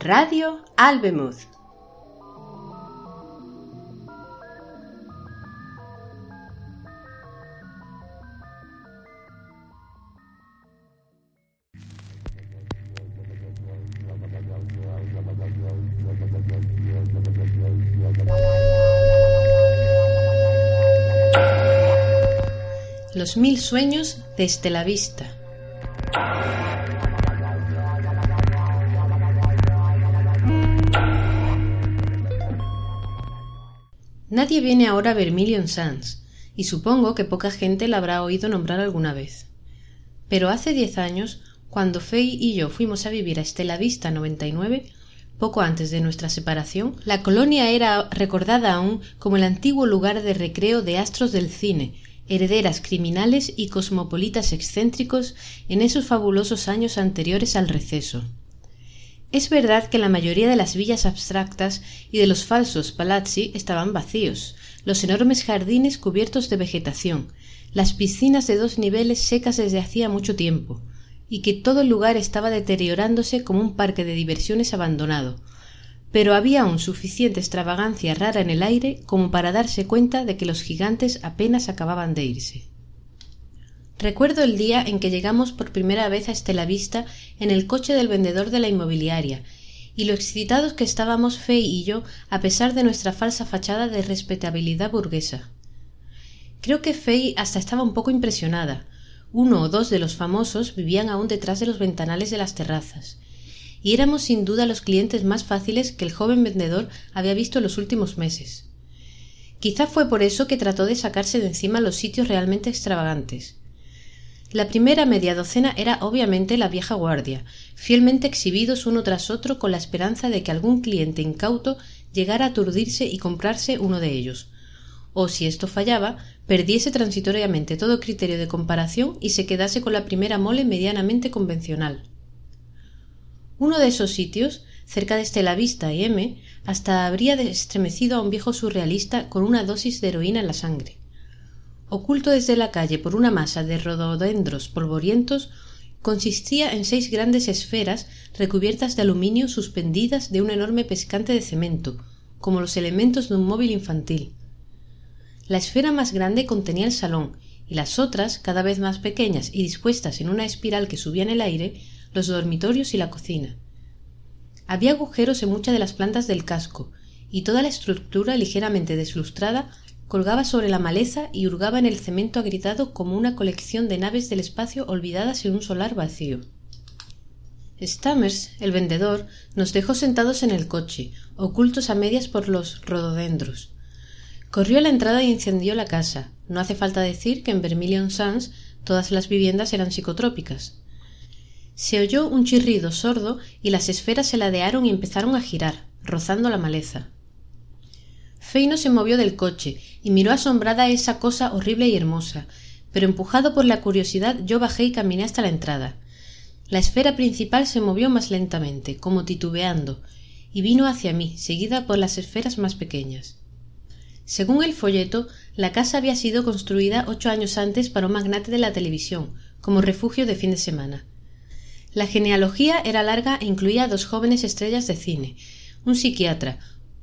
Radio Albemuth. Los mil sueños desde la vista. Nadie viene ahora a Vermilion Sands, y supongo que poca gente la habrá oído nombrar alguna vez. Pero hace diez años, cuando Fay y yo fuimos a vivir a Estela Vista 99, poco antes de nuestra separación, la colonia era recordada aún como el antiguo lugar de recreo de astros del cine, herederas criminales y cosmopolitas excéntricos en esos fabulosos años anteriores al receso. Es verdad que la mayoría de las villas abstractas y de los falsos palazzi estaban vacíos, los enormes jardines cubiertos de vegetación, las piscinas de dos niveles secas desde hacía mucho tiempo, y que todo el lugar estaba deteriorándose como un parque de diversiones abandonado, pero había aún suficiente extravagancia rara en el aire como para darse cuenta de que los gigantes apenas acababan de irse. Recuerdo el día en que llegamos por primera vez a Estelavista en el coche del vendedor de la inmobiliaria, y lo excitados que estábamos Fay y yo a pesar de nuestra falsa fachada de respetabilidad burguesa. Creo que Fay hasta estaba un poco impresionada. Uno o dos de los famosos vivían aún detrás de los ventanales de las terrazas, y éramos sin duda los clientes más fáciles que el joven vendedor había visto en los últimos meses. Quizá fue por eso que trató de sacarse de encima los sitios realmente extravagantes la primera media docena era obviamente la vieja guardia, fielmente exhibidos uno tras otro con la esperanza de que algún cliente incauto llegara a aturdirse y comprarse uno de ellos, o si esto fallaba, perdiese transitoriamente todo criterio de comparación y se quedase con la primera mole medianamente convencional. Uno de esos sitios, cerca de Estelavista y M, hasta habría estremecido a un viejo surrealista con una dosis de heroína en la sangre oculto desde la calle por una masa de rododendros polvorientos consistía en seis grandes esferas recubiertas de aluminio suspendidas de un enorme pescante de cemento como los elementos de un móvil infantil. La esfera más grande contenía el salón y las otras cada vez más pequeñas y dispuestas en una espiral que subía en el aire los dormitorios y la cocina. Había agujeros en muchas de las plantas del casco y toda la estructura ligeramente deslustrada colgaba sobre la maleza y hurgaba en el cemento agritado como una colección de naves del espacio olvidadas en un solar vacío. Stammers el vendedor nos dejó sentados en el coche ocultos a medias por los rododendros. Corrió a la entrada y encendió la casa. No hace falta decir que en vermilion sands todas las viviendas eran psicotrópicas. Se oyó un chirrido sordo y las esferas se ladearon y empezaron a girar rozando la maleza. No se movió del coche y miró asombrada esa cosa horrible y hermosa. Pero empujado por la curiosidad yo bajé y caminé hasta la entrada. La esfera principal se movió más lentamente como titubeando y vino hacia mí seguida por las esferas más pequeñas. Según el folleto la casa había sido construida ocho años antes para un magnate de la televisión como refugio de fin de semana. La genealogía era larga e incluía dos jóvenes estrellas de cine un psiquiatra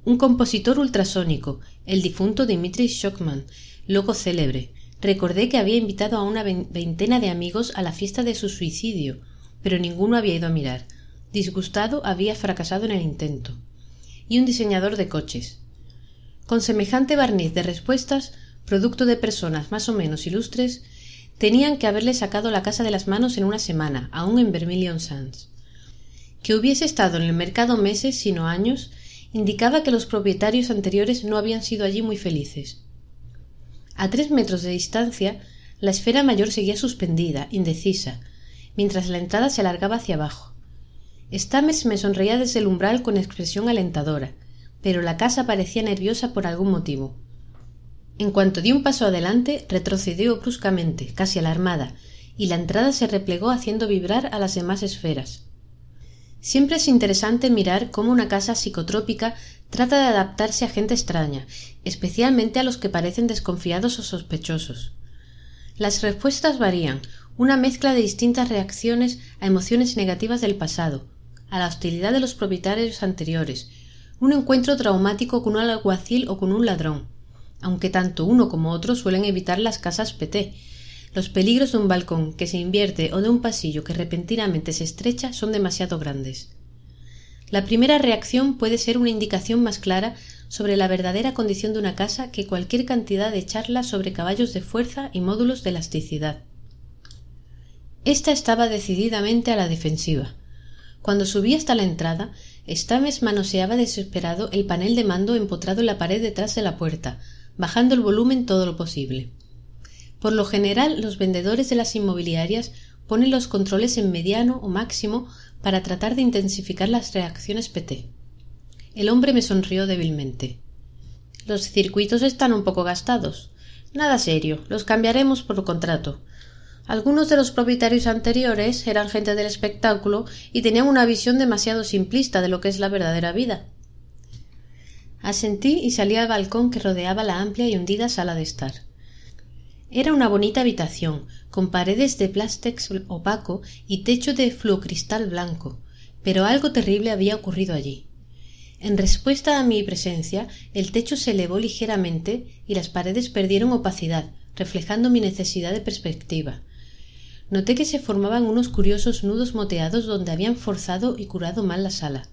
un compositor ultrasónico el difunto Dimitri Shockman luego célebre. Recordé que había invitado a una veintena de amigos a la fiesta de su suicidio pero ninguno había ido a mirar. Disgustado había fracasado en el intento. Y un diseñador de coches. Con semejante barniz de respuestas producto de personas más o menos ilustres tenían que haberle sacado la casa de las manos en una semana aun en vermilion sands. Que hubiese estado en el mercado meses sino años indicaba que los propietarios anteriores no habían sido allí muy felices. A tres metros de distancia la esfera mayor seguía suspendida indecisa mientras la entrada se alargaba hacia abajo. Stammers me sonreía desde el umbral con expresión alentadora pero la casa parecía nerviosa por algún motivo. En cuanto di un paso adelante retrocedió bruscamente casi alarmada y la entrada se replegó haciendo vibrar a las demás esferas siempre es interesante mirar cómo una casa psicotrópica trata de adaptarse a gente extraña especialmente a los que parecen desconfiados o sospechosos las respuestas varían una mezcla de distintas reacciones a emociones negativas del pasado a la hostilidad de los propietarios anteriores, un encuentro traumático con un alguacil o con un ladrón, aunque tanto uno como otro suelen evitar las casas PT. Los peligros de un balcón que se invierte o de un pasillo que repentinamente se estrecha son demasiado grandes. La primera reacción puede ser una indicación más clara sobre la verdadera condición de una casa que cualquier cantidad de charlas sobre caballos de fuerza y módulos de elasticidad. Esta estaba decididamente a la defensiva. Cuando subí hasta la entrada, Stames manoseaba desesperado el panel de mando empotrado en la pared detrás de la puerta, bajando el volumen todo lo posible. Por lo general, los vendedores de las inmobiliarias ponen los controles en mediano o máximo para tratar de intensificar las reacciones PT. El hombre me sonrió débilmente. Los circuitos están un poco gastados. Nada serio, los cambiaremos por contrato. Algunos de los propietarios anteriores eran gente del espectáculo y tenían una visión demasiado simplista de lo que es la verdadera vida. Asentí y salí al balcón que rodeaba la amplia y hundida sala de estar. Era una bonita habitación, con paredes de plástex opaco y techo de fluocristal blanco, pero algo terrible había ocurrido allí. En respuesta a mi presencia, el techo se elevó ligeramente y las paredes perdieron opacidad, reflejando mi necesidad de perspectiva noté que se formaban unos curiosos nudos moteados donde habían forzado y curado mal la sala.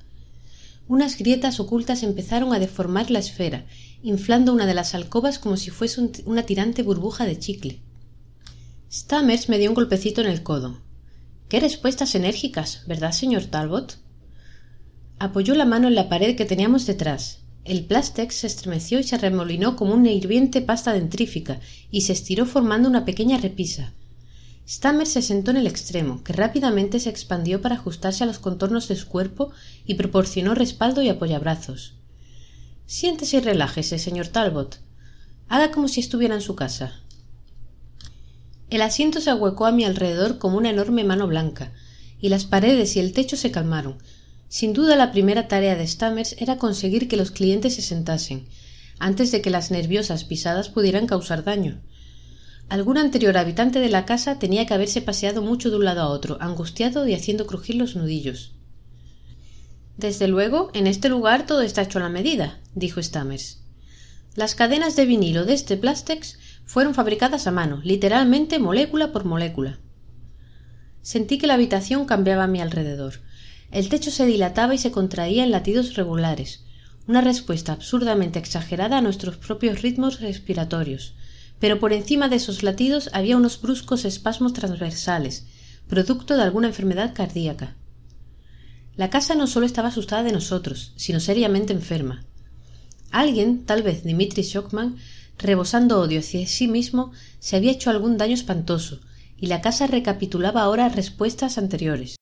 Unas grietas ocultas empezaron a deformar la esfera, inflando una de las alcobas como si fuese una tirante burbuja de chicle. Stammers me dio un golpecito en el codo. Qué respuestas enérgicas, ¿verdad, señor Talbot? Apoyó la mano en la pared que teníamos detrás. El plástex se estremeció y se remolinó como una hirviente pasta dentrífica y se estiró formando una pequeña repisa. Stammer se sentó en el extremo, que rápidamente se expandió para ajustarse a los contornos de su cuerpo y proporcionó respaldo y apoyabrazos. Siéntese y relájese, señor Talbot. Haga como si estuviera en su casa. El asiento se ahuecó a mi alrededor como una enorme mano blanca, y las paredes y el techo se calmaron. Sin duda la primera tarea de Stammers era conseguir que los clientes se sentasen, antes de que las nerviosas pisadas pudieran causar daño. Algún anterior habitante de la casa tenía que haberse paseado mucho de un lado a otro, angustiado y haciendo crujir los nudillos. Desde luego, en este lugar todo está hecho a la medida, dijo Stammers. Las cadenas de vinilo de este plástex fueron fabricadas a mano, literalmente molécula por molécula. Sentí que la habitación cambiaba a mi alrededor. El techo se dilataba y se contraía en latidos regulares, una respuesta absurdamente exagerada a nuestros propios ritmos respiratorios, pero por encima de esos latidos había unos bruscos espasmos transversales, producto de alguna enfermedad cardíaca. La casa no solo estaba asustada de nosotros, sino seriamente enferma. Alguien, tal vez Dimitri Shockman, rebosando odio hacia sí mismo, se había hecho algún daño espantoso, y la casa recapitulaba ahora respuestas anteriores.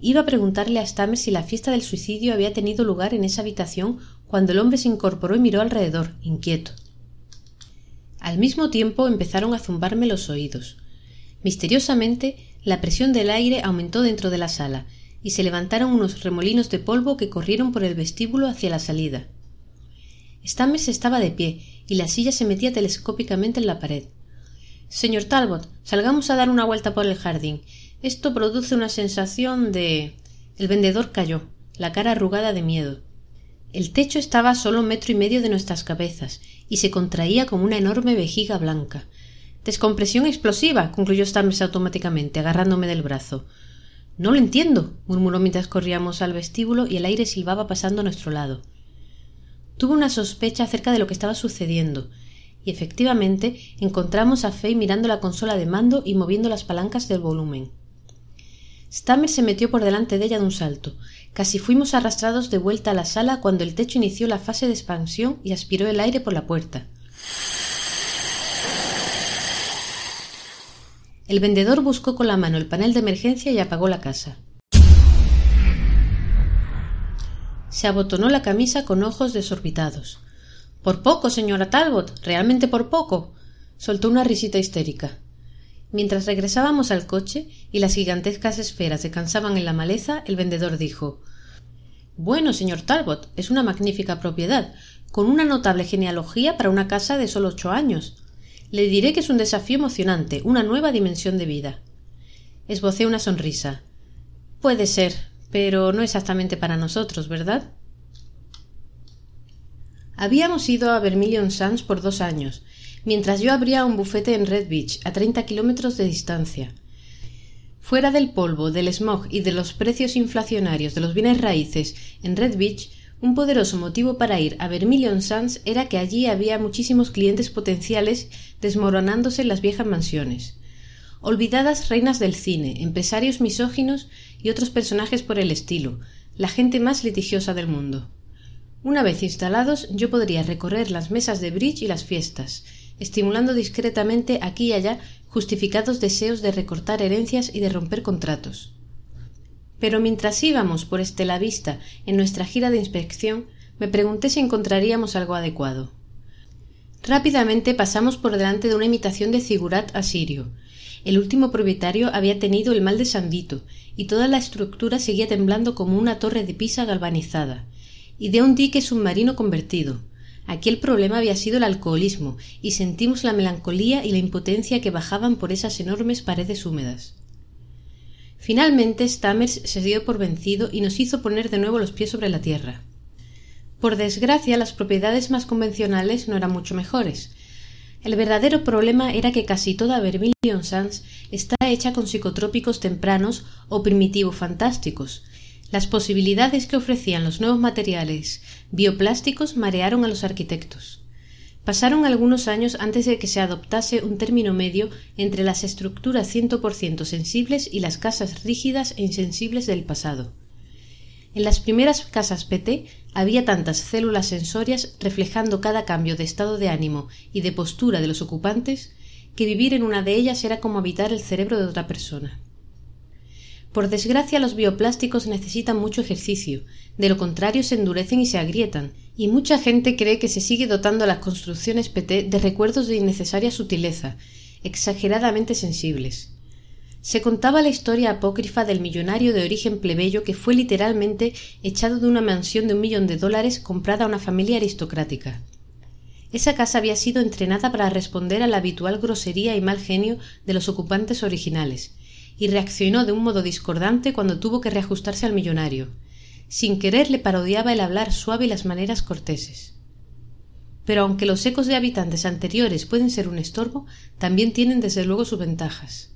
Iba a preguntarle a Stamer si la fiesta del suicidio había tenido lugar en esa habitación cuando el hombre se incorporó y miró alrededor, inquieto. Al mismo tiempo empezaron a zumbarme los oídos. Misteriosamente, la presión del aire aumentó dentro de la sala, y se levantaron unos remolinos de polvo que corrieron por el vestíbulo hacia la salida. Stammers estaba de pie, y la silla se metía telescópicamente en la pared. Señor Talbot, salgamos a dar una vuelta por el jardín. Esto produce una sensación de. El vendedor cayó, la cara arrugada de miedo. El techo estaba a solo metro y medio de nuestras cabezas y se contraía como una enorme vejiga blanca. Descompresión explosiva, concluyó Stammers automáticamente, agarrándome del brazo. No lo entiendo, murmuró mientras corríamos al vestíbulo y el aire silbaba pasando a nuestro lado. Tuve una sospecha acerca de lo que estaba sucediendo, y efectivamente encontramos a Fay mirando la consola de mando y moviendo las palancas del volumen. Stammer se metió por delante de ella de un salto. Casi fuimos arrastrados de vuelta a la sala cuando el techo inició la fase de expansión y aspiró el aire por la puerta. El vendedor buscó con la mano el panel de emergencia y apagó la casa. Se abotonó la camisa con ojos desorbitados. Por poco, señora Talbot, realmente por poco. soltó una risita histérica. Mientras regresábamos al coche y las gigantescas esferas descansaban en la maleza, el vendedor dijo Bueno, señor Talbot, es una magnífica propiedad, con una notable genealogía para una casa de solo ocho años. Le diré que es un desafío emocionante, una nueva dimensión de vida. Esbocé una sonrisa. Puede ser, pero no exactamente para nosotros, ¿verdad? Habíamos ido a Vermilion Sands por dos años, mientras yo abría un bufete en Red Beach, a treinta kilómetros de distancia. Fuera del polvo, del smog y de los precios inflacionarios de los bienes raíces en Red Beach, un poderoso motivo para ir a Vermilion Sands era que allí había muchísimos clientes potenciales desmoronándose en las viejas mansiones. Olvidadas reinas del cine, empresarios misóginos y otros personajes por el estilo, la gente más litigiosa del mundo. Una vez instalados, yo podría recorrer las mesas de bridge y las fiestas, estimulando discretamente aquí y allá justificados deseos de recortar herencias y de romper contratos. Pero mientras íbamos por Estela Vista en nuestra gira de inspección, me pregunté si encontraríamos algo adecuado. Rápidamente pasamos por delante de una imitación de Zigurat asirio. El último propietario había tenido el mal de San Vito, y toda la estructura seguía temblando como una torre de pisa galvanizada, y de un dique submarino convertido. Aquí el problema había sido el alcoholismo, y sentimos la melancolía y la impotencia que bajaban por esas enormes paredes húmedas. Finalmente Stammers se dio por vencido y nos hizo poner de nuevo los pies sobre la tierra. Por desgracia, las propiedades más convencionales no eran mucho mejores. El verdadero problema era que casi toda Vermilion Sands está hecha con psicotrópicos tempranos o primitivos fantásticos. Las posibilidades que ofrecían los nuevos materiales bioplásticos marearon a los arquitectos. Pasaron algunos años antes de que se adoptase un término medio entre las estructuras ciento por ciento sensibles y las casas rígidas e insensibles del pasado. En las primeras casas PT había tantas células sensorias reflejando cada cambio de estado de ánimo y de postura de los ocupantes que vivir en una de ellas era como habitar el cerebro de otra persona. Por desgracia los bioplásticos necesitan mucho ejercicio, de lo contrario se endurecen y se agrietan, y mucha gente cree que se sigue dotando a las construcciones PT de recuerdos de innecesaria sutileza, exageradamente sensibles. Se contaba la historia apócrifa del millonario de origen plebeyo que fue literalmente echado de una mansión de un millón de dólares comprada a una familia aristocrática. Esa casa había sido entrenada para responder a la habitual grosería y mal genio de los ocupantes originales, y reaccionó de un modo discordante cuando tuvo que reajustarse al millonario. Sin querer le parodiaba el hablar suave y las maneras corteses. Pero aunque los ecos de habitantes anteriores pueden ser un estorbo, también tienen desde luego sus ventajas.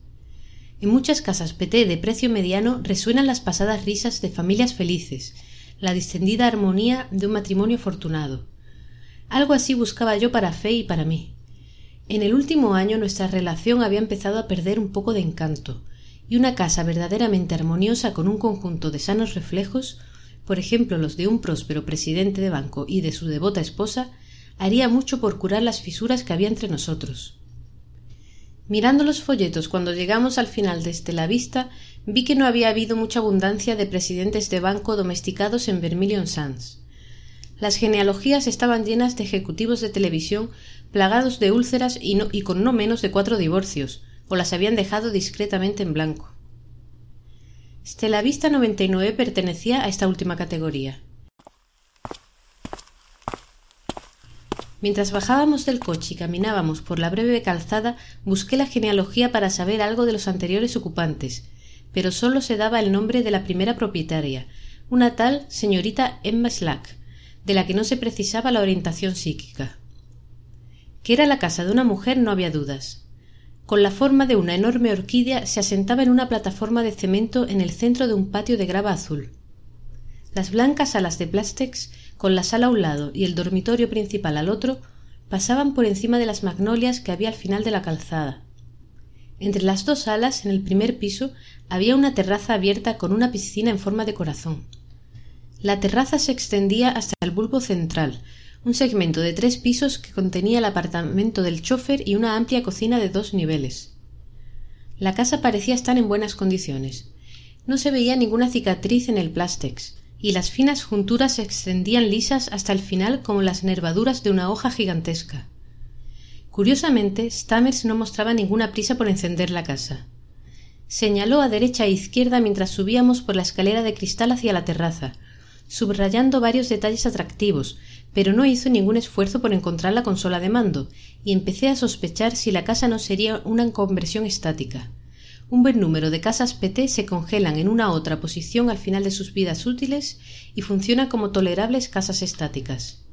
En muchas casas PT de precio mediano resuenan las pasadas risas de familias felices, la distendida armonía de un matrimonio afortunado. Algo así buscaba yo para Fe y para mí. En el último año nuestra relación había empezado a perder un poco de encanto, y una casa verdaderamente armoniosa con un conjunto de sanos reflejos, por ejemplo los de un próspero presidente de banco y de su devota esposa, haría mucho por curar las fisuras que había entre nosotros. Mirando los folletos cuando llegamos al final de la Vista, vi que no había habido mucha abundancia de presidentes de banco domesticados en Vermilion Sands. Las genealogías estaban llenas de ejecutivos de televisión plagados de úlceras y, y con no menos de cuatro divorcios, o las habían dejado discretamente en blanco. Stella Vista 99 pertenecía a esta última categoría. Mientras bajábamos del coche y caminábamos por la breve calzada, busqué la genealogía para saber algo de los anteriores ocupantes, pero sólo se daba el nombre de la primera propietaria, una tal señorita Emma Slack, de la que no se precisaba la orientación psíquica. Que era la casa de una mujer no había dudas. Con la forma de una enorme orquídea se asentaba en una plataforma de cemento en el centro de un patio de grava azul. Las blancas alas de Plastex con la sala a un lado y el dormitorio principal al otro, pasaban por encima de las magnolias que había al final de la calzada. Entre las dos salas, en el primer piso, había una terraza abierta con una piscina en forma de corazón. La terraza se extendía hasta el bulbo central, un segmento de tres pisos que contenía el apartamento del chofer y una amplia cocina de dos niveles. La casa parecía estar en buenas condiciones. No se veía ninguna cicatriz en el plástex, y las finas junturas se extendían lisas hasta el final como las nervaduras de una hoja gigantesca. Curiosamente, Stammers no mostraba ninguna prisa por encender la casa. Señaló a derecha e izquierda mientras subíamos por la escalera de cristal hacia la terraza, subrayando varios detalles atractivos, pero no hizo ningún esfuerzo por encontrar la consola de mando, y empecé a sospechar si la casa no sería una conversión estática un buen número de casas PT se congelan en una otra posición al final de sus vidas útiles y funcionan como tolerables casas estáticas.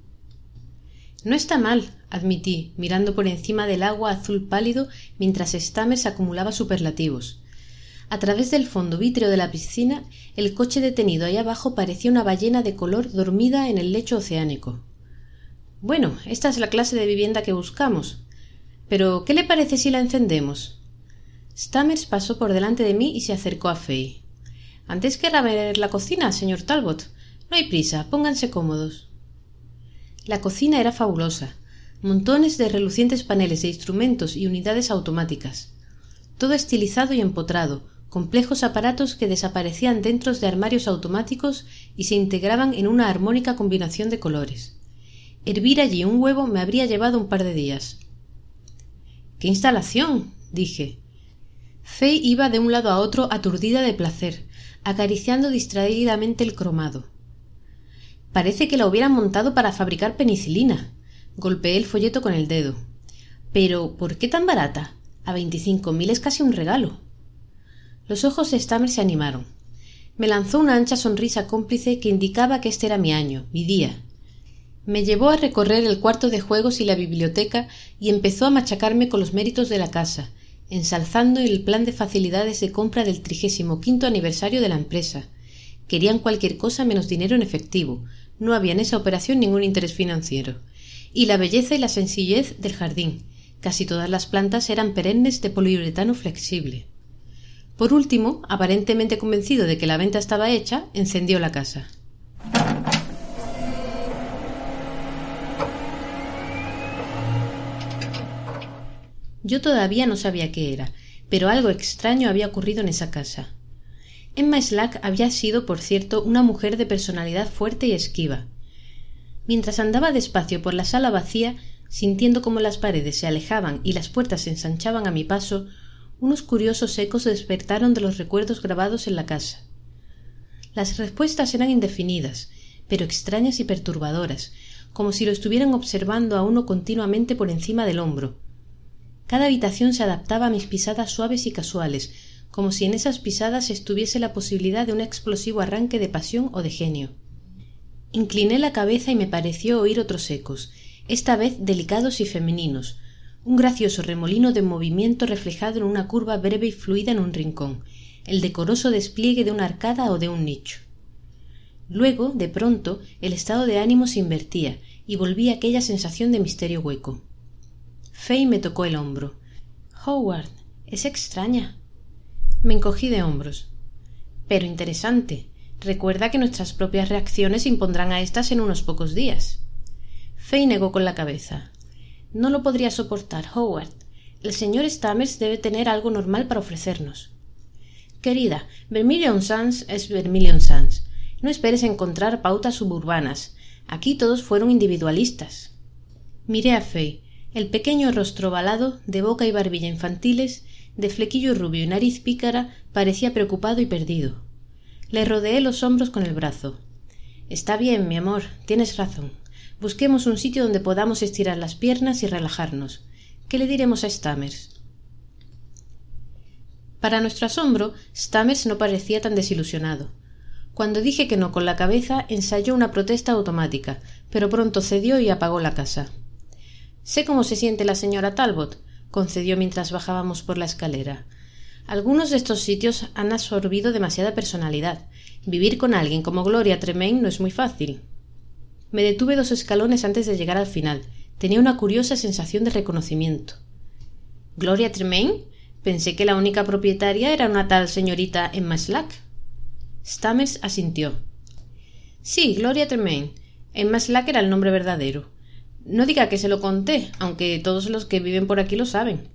No está mal, admití, mirando por encima del agua azul pálido mientras Stammers acumulaba superlativos. A través del fondo vítreo de la piscina, el coche detenido ahí abajo parecía una ballena de color dormida en el lecho oceánico. Bueno, esta es la clase de vivienda que buscamos. Pero, ¿qué le parece si la encendemos? Stammers pasó por delante de mí y se acercó a Fay. Antes querrá ver la cocina, señor Talbot. No hay prisa, pónganse cómodos. La cocina era fabulosa. Montones de relucientes paneles de instrumentos y unidades automáticas. Todo estilizado y empotrado, complejos aparatos que desaparecían dentro de armarios automáticos y se integraban en una armónica combinación de colores. Hervir allí un huevo me habría llevado un par de días. ¡Qué instalación! dije. Fay iba de un lado a otro aturdida de placer, acariciando distraídamente el cromado. Parece que la hubieran montado para fabricar penicilina. Golpeé el folleto con el dedo. Pero, ¿por qué tan barata? A veinticinco mil es casi un regalo. Los ojos de Stammer se animaron. Me lanzó una ancha sonrisa cómplice que indicaba que este era mi año, mi día. Me llevó a recorrer el cuarto de juegos y la biblioteca y empezó a machacarme con los méritos de la casa, ensalzando el plan de facilidades de compra del trigésimo quinto aniversario de la empresa. Querían cualquier cosa menos dinero en efectivo. No había en esa operación ningún interés financiero. Y la belleza y la sencillez del jardín. Casi todas las plantas eran perennes de poliuretano flexible. Por último, aparentemente convencido de que la venta estaba hecha, encendió la casa. Yo todavía no sabía qué era, pero algo extraño había ocurrido en esa casa. Emma Slack había sido, por cierto, una mujer de personalidad fuerte y esquiva. Mientras andaba despacio por la sala vacía, sintiendo cómo las paredes se alejaban y las puertas se ensanchaban a mi paso, unos curiosos ecos despertaron de los recuerdos grabados en la casa. Las respuestas eran indefinidas, pero extrañas y perturbadoras, como si lo estuvieran observando a uno continuamente por encima del hombro, cada habitación se adaptaba a mis pisadas suaves y casuales, como si en esas pisadas estuviese la posibilidad de un explosivo arranque de pasión o de genio. Incliné la cabeza y me pareció oír otros ecos, esta vez delicados y femeninos, un gracioso remolino de movimiento reflejado en una curva breve y fluida en un rincón, el decoroso despliegue de una arcada o de un nicho. Luego, de pronto, el estado de ánimo se invertía y volvía aquella sensación de misterio hueco. Me tocó el hombro. Howard, es extraña. Me encogí de hombros. Pero interesante. Recuerda que nuestras propias reacciones impondrán a éstas en unos pocos días. Fay negó con la cabeza. No lo podría soportar, Howard. El señor Stammers debe tener algo normal para ofrecernos. Querida, Vermilion Sands es Vermilion Sands. No esperes encontrar pautas suburbanas. Aquí todos fueron individualistas. Miré a el pequeño rostro ovalado, de boca y barbilla infantiles, de flequillo rubio y nariz pícara, parecía preocupado y perdido. Le rodeé los hombros con el brazo. Está bien, mi amor, tienes razón. Busquemos un sitio donde podamos estirar las piernas y relajarnos. ¿Qué le diremos a Stammers? Para nuestro asombro, Stammers no parecía tan desilusionado. Cuando dije que no con la cabeza, ensayó una protesta automática, pero pronto cedió y apagó la casa. Sé cómo se siente la señora Talbot, concedió mientras bajábamos por la escalera. Algunos de estos sitios han absorbido demasiada personalidad. Vivir con alguien como Gloria Tremaine no es muy fácil. Me detuve dos escalones antes de llegar al final. Tenía una curiosa sensación de reconocimiento. ¿Gloria Tremaine? Pensé que la única propietaria era una tal señorita Emma Slack. Stammers asintió. Sí, Gloria Tremaine. Emma Slack era el nombre verdadero. No diga que se lo conté, aunque todos los que viven por aquí lo saben.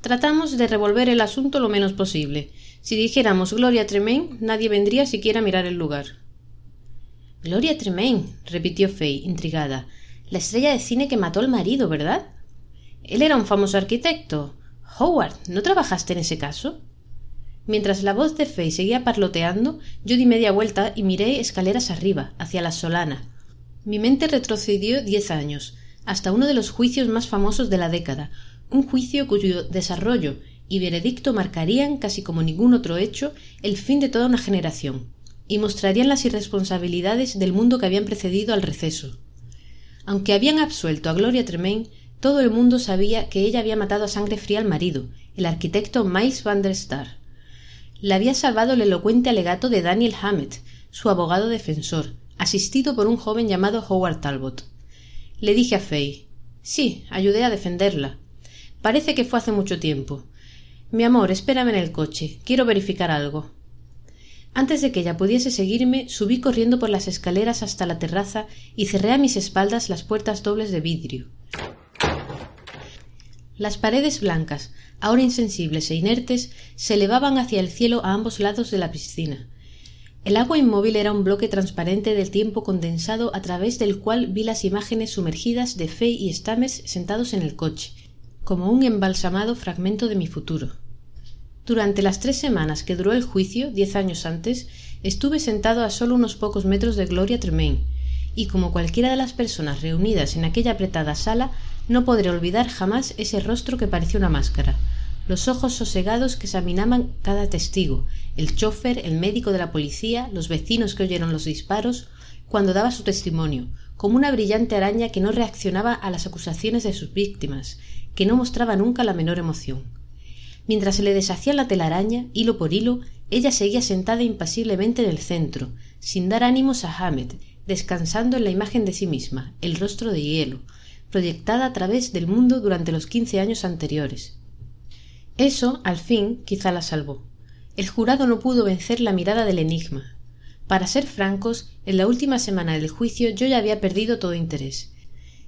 Tratamos de revolver el asunto lo menos posible. Si dijéramos Gloria Tremaine, nadie vendría siquiera a mirar el lugar. Gloria Tremaine, repitió Fay, intrigada. La estrella de cine que mató al marido, ¿verdad? Él era un famoso arquitecto. Howard, ¿no trabajaste en ese caso? Mientras la voz de Fay seguía parloteando, yo di media vuelta y miré escaleras arriba, hacia la solana. Mi mente retrocedió diez años, hasta uno de los juicios más famosos de la década, un juicio cuyo desarrollo, y veredicto marcarían, casi como ningún otro hecho, el fin de toda una generación, y mostrarían las irresponsabilidades del mundo que habían precedido al receso. Aunque habían absuelto a Gloria Tremaine, todo el mundo sabía que ella había matado a sangre fría al marido, el arquitecto Miles van der Star. La había salvado el elocuente alegato de Daniel Hammett, su abogado defensor, asistido por un joven llamado Howard Talbot. Le dije a Fay Sí, ayudé a defenderla. Parece que fue hace mucho tiempo. Mi amor, espérame en el coche. Quiero verificar algo. Antes de que ella pudiese seguirme, subí corriendo por las escaleras hasta la terraza y cerré a mis espaldas las puertas dobles de vidrio. Las paredes blancas, ahora insensibles e inertes, se elevaban hacia el cielo a ambos lados de la piscina. El agua inmóvil era un bloque transparente del tiempo condensado a través del cual vi las imágenes sumergidas de Fay y Stamers sentados en el coche, como un embalsamado fragmento de mi futuro. Durante las tres semanas que duró el juicio, diez años antes, estuve sentado a solo unos pocos metros de Gloria Tremaine, y como cualquiera de las personas reunidas en aquella apretada sala, no podré olvidar jamás ese rostro que parecía una máscara, los ojos sosegados que examinaban cada testigo, el chofer, el médico de la policía, los vecinos que oyeron los disparos, cuando daba su testimonio, como una brillante araña que no reaccionaba a las acusaciones de sus víctimas, que no mostraba nunca la menor emoción. Mientras se le deshacía la telaraña, hilo por hilo, ella seguía sentada impasiblemente en el centro, sin dar ánimos a Hammett, descansando en la imagen de sí misma, el rostro de hielo, proyectada a través del mundo durante los quince años anteriores. Eso, al fin, quizá la salvó. El jurado no pudo vencer la mirada del enigma. Para ser francos, en la última semana del juicio yo ya había perdido todo interés.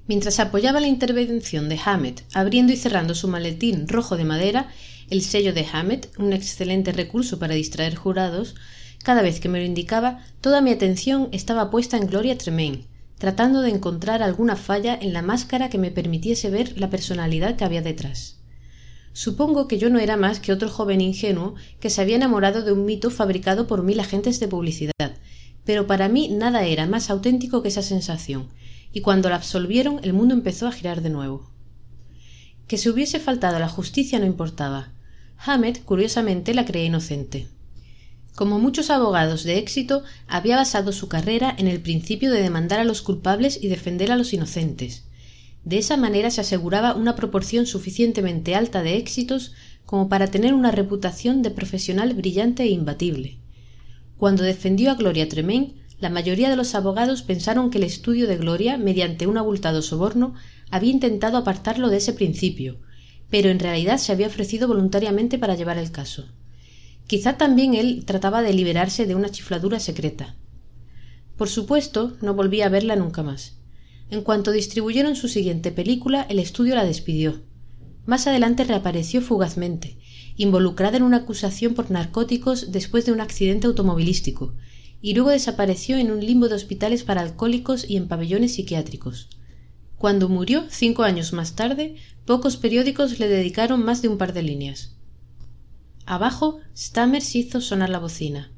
Mientras apoyaba la intervención de Hammett, abriendo y cerrando su maletín rojo de madera, el sello de Hammett, un excelente recurso para distraer jurados, cada vez que me lo indicaba, toda mi atención estaba puesta en Gloria Tremaine, tratando de encontrar alguna falla en la máscara que me permitiese ver la personalidad que había detrás. Supongo que yo no era más que otro joven ingenuo que se había enamorado de un mito fabricado por mil agentes de publicidad, pero para mí nada era más auténtico que esa sensación, y cuando la absolvieron el mundo empezó a girar de nuevo. Que se hubiese faltado a la justicia no importaba. Hammett, curiosamente, la creía inocente. Como muchos abogados de éxito, había basado su carrera en el principio de demandar a los culpables y defender a los inocentes. De esa manera se aseguraba una proporción suficientemente alta de éxitos como para tener una reputación de profesional brillante e imbatible. Cuando defendió a Gloria Tremaine, la mayoría de los abogados pensaron que el estudio de Gloria, mediante un abultado soborno, había intentado apartarlo de ese principio, pero en realidad se había ofrecido voluntariamente para llevar el caso. Quizá también él trataba de liberarse de una chifladura secreta. Por supuesto, no volví a verla nunca más. En cuanto distribuyeron su siguiente película, el estudio la despidió. Más adelante reapareció fugazmente, involucrada en una acusación por narcóticos después de un accidente automovilístico, y luego desapareció en un limbo de hospitales para alcohólicos y en pabellones psiquiátricos. Cuando murió, cinco años más tarde, pocos periódicos le dedicaron más de un par de líneas. Abajo, Stammers hizo sonar la bocina.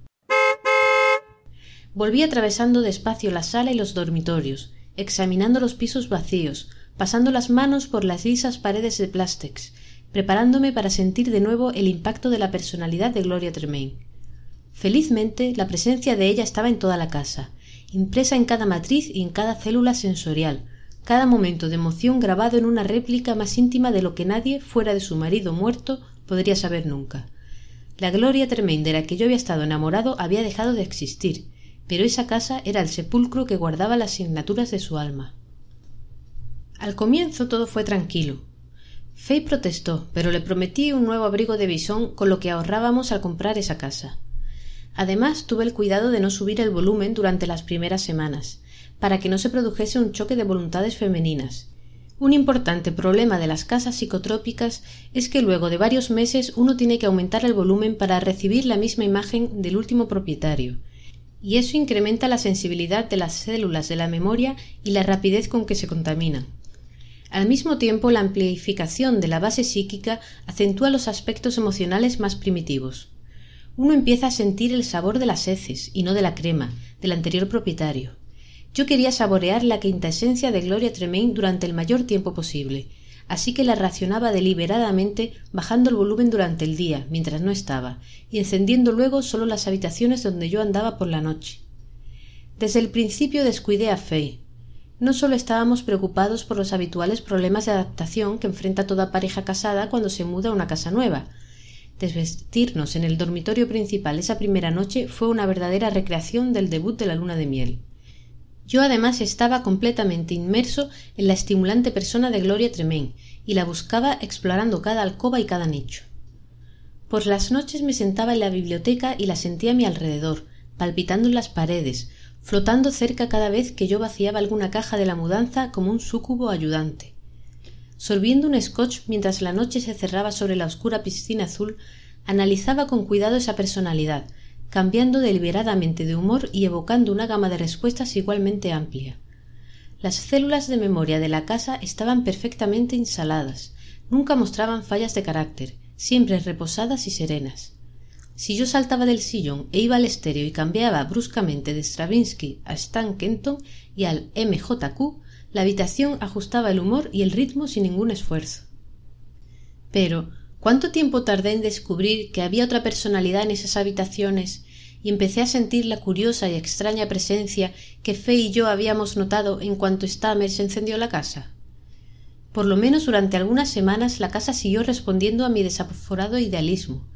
Volví atravesando despacio la sala y los dormitorios, examinando los pisos vacíos, pasando las manos por las lisas paredes de plástex, preparándome para sentir de nuevo el impacto de la personalidad de Gloria Tremaine. Felizmente, la presencia de ella estaba en toda la casa, impresa en cada matriz y en cada célula sensorial, cada momento de emoción grabado en una réplica más íntima de lo que nadie, fuera de su marido muerto, podría saber nunca. La gloria Tremaine de la que yo había estado enamorado había dejado de existir, pero esa casa era el sepulcro que guardaba las signaturas de su alma. Al comienzo todo fue tranquilo. Fay protestó, pero le prometí un nuevo abrigo de bisón con lo que ahorrábamos al comprar esa casa. Además, tuve el cuidado de no subir el volumen durante las primeras semanas, para que no se produjese un choque de voluntades femeninas. Un importante problema de las casas psicotrópicas es que luego de varios meses uno tiene que aumentar el volumen para recibir la misma imagen del último propietario, y eso incrementa la sensibilidad de las células de la memoria y la rapidez con que se contaminan. Al mismo tiempo, la amplificación de la base psíquica acentúa los aspectos emocionales más primitivos uno empieza a sentir el sabor de las heces y no de la crema del anterior propietario. Yo quería saborear la quinta esencia de Gloria Tremaine durante el mayor tiempo posible, así que la racionaba deliberadamente bajando el volumen durante el día mientras no estaba y encendiendo luego solo las habitaciones donde yo andaba por la noche. Desde el principio descuidé a fay no sólo estábamos preocupados por los habituales problemas de adaptación que enfrenta toda pareja casada cuando se muda a una casa nueva. Desvestirnos en el dormitorio principal esa primera noche fue una verdadera recreación del debut de la luna de miel yo además estaba completamente inmerso en la estimulante persona de gloria tremaine y la buscaba explorando cada alcoba y cada nicho. Por las noches me sentaba en la biblioteca y la sentía a mi alrededor palpitando en las paredes flotando cerca cada vez que yo vaciaba alguna caja de la mudanza como un súcubo ayudante. Sorbiendo un scotch mientras la noche se cerraba sobre la oscura piscina azul analizaba con cuidado esa personalidad cambiando deliberadamente de humor y evocando una gama de respuestas igualmente amplia. Las células de memoria de la casa estaban perfectamente instaladas nunca mostraban fallas de carácter siempre reposadas y serenas. Si yo saltaba del sillón e iba al estéreo y cambiaba bruscamente de stravinsky a stan kenton y al m j q la habitación ajustaba el humor y el ritmo sin ningún esfuerzo. Pero cuánto tiempo tardé en descubrir que había otra personalidad en esas habitaciones y empecé a sentir la curiosa y extraña presencia que Fay y yo habíamos notado en cuanto se encendió la casa por lo menos durante algunas semanas la casa siguió respondiendo a mi desaforado idealismo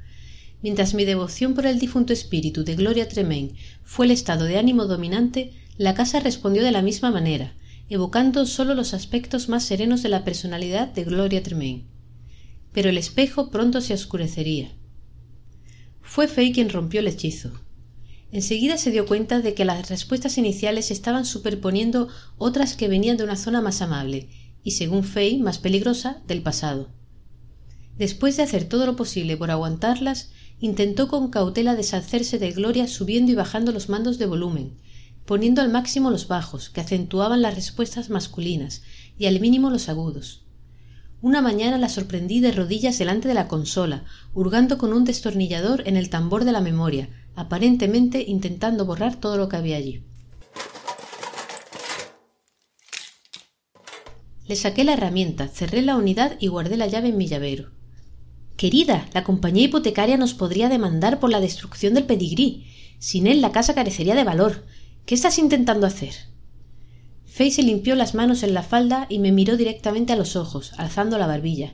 mientras mi devoción por el difunto espíritu de gloria tremaine fue el estado de ánimo dominante la casa respondió de la misma manera evocando sólo los aspectos más serenos de la personalidad de gloria tremaine pero el espejo pronto se oscurecería. Fue fay quien rompió el hechizo. En seguida se dio cuenta de que las respuestas iniciales estaban superponiendo otras que venían de una zona más amable y según fay más peligrosa del pasado. Después de hacer todo lo posible por aguantarlas intentó con cautela deshacerse de gloria subiendo y bajando los mandos de volumen poniendo al máximo los bajos que acentuaban las respuestas masculinas y al mínimo los agudos una mañana la sorprendí de rodillas delante de la consola hurgando con un destornillador en el tambor de la memoria aparentemente intentando borrar todo lo que había allí. Le saqué la herramienta cerré la unidad y guardé la llave en mi llavero. Querida la compañía hipotecaria nos podría demandar por la destrucción del pedigrí. Sin él la casa carecería de valor. Qué estás intentando hacer Fay limpió las manos en la falda y me miró directamente a los ojos, alzando la barbilla.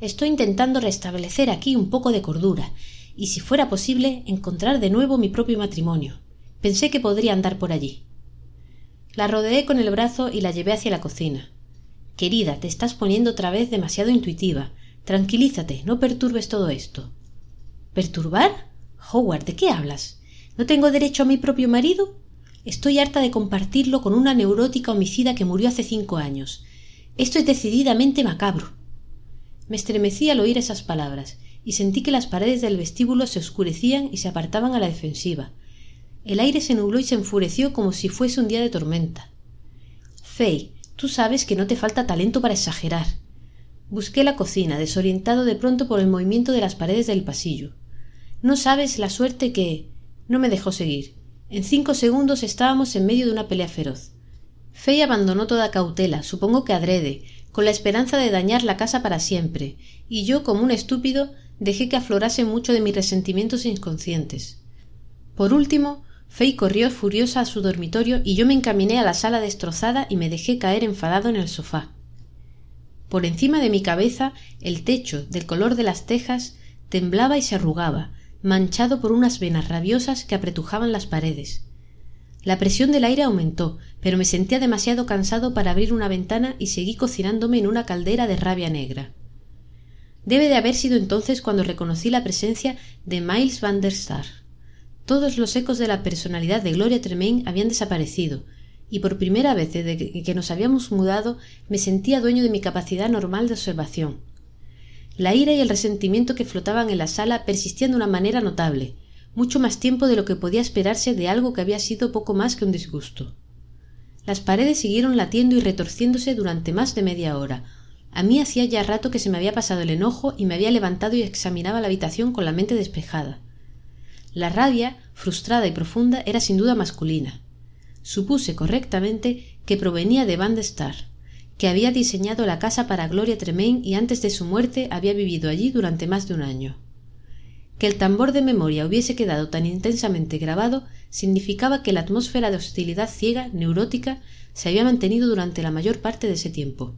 Estoy intentando restablecer aquí un poco de cordura, y si fuera posible, encontrar de nuevo mi propio matrimonio. Pensé que podría andar por allí. La rodeé con el brazo y la llevé hacia la cocina. Querida, te estás poniendo otra vez demasiado intuitiva. Tranquilízate, no perturbes todo esto. ¿Perturbar? Howard, ¿de qué hablas? ¿No tengo derecho a mi propio marido? Estoy harta de compartirlo con una neurótica homicida que murió hace cinco años. Esto es decididamente macabro. Me estremecí al oír esas palabras y sentí que las paredes del vestíbulo se oscurecían y se apartaban a la defensiva. El aire se nubló y se enfureció como si fuese un día de tormenta. Fay, tú sabes que no te falta talento para exagerar. Busqué la cocina, desorientado de pronto por el movimiento de las paredes del pasillo. No sabes la suerte que. no me dejó seguir en cinco segundos estábamos en medio de una pelea feroz. Fay abandonó toda cautela supongo que adrede con la esperanza de dañar la casa para siempre y yo como un estúpido dejé que aflorase mucho de mis resentimientos inconscientes. Por último fay corrió furiosa a su dormitorio y yo me encaminé a la sala destrozada y me dejé caer enfadado en el sofá. Por encima de mi cabeza el techo del color de las tejas temblaba y se arrugaba manchado por unas venas rabiosas que apretujaban las paredes. La presión del aire aumentó pero me sentía demasiado cansado para abrir una ventana y seguí cocinándome en una caldera de rabia negra. Debe de haber sido entonces cuando reconocí la presencia de miles van der Staar todos los ecos de la personalidad de gloria tremaine habían desaparecido y por primera vez desde que nos habíamos mudado me sentía dueño de mi capacidad normal de observación la ira y el resentimiento que flotaban en la sala persistían de una manera notable mucho más tiempo de lo que podía esperarse de algo que había sido poco más que un disgusto. Las paredes siguieron latiendo y retorciéndose durante más de media hora. A mí hacía ya rato que se me había pasado el enojo y me había levantado y examinaba la habitación con la mente despejada. La rabia frustrada y profunda era sin duda masculina. Supuse correctamente que provenía de van que había diseñado la casa para Gloria Tremaine y antes de su muerte había vivido allí durante más de un año. Que el tambor de memoria hubiese quedado tan intensamente grabado significaba que la atmósfera de hostilidad ciega, neurótica, se había mantenido durante la mayor parte de ese tiempo.